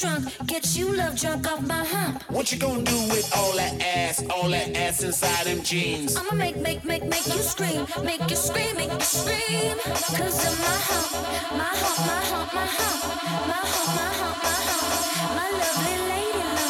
drunk, get you love drunk off my hump. What you gonna do with all that ass, all that ass inside them jeans? I'ma make, make, make, make you scream, make you scream, make you scream. Cause of my hump, my hump, my hump, my hump, my hump, my hump, my hump, my lovely lady love.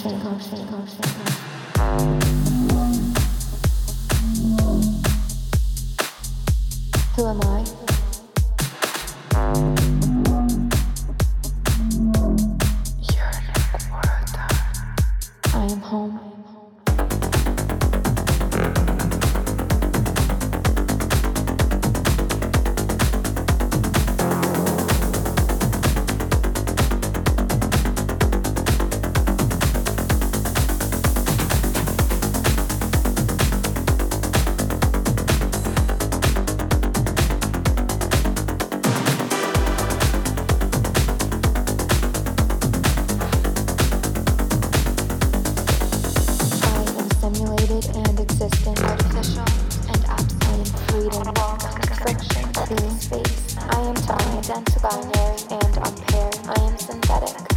肾康肾康 walk, clean space. I am time, dense binary, and unpaired. I am synthetic.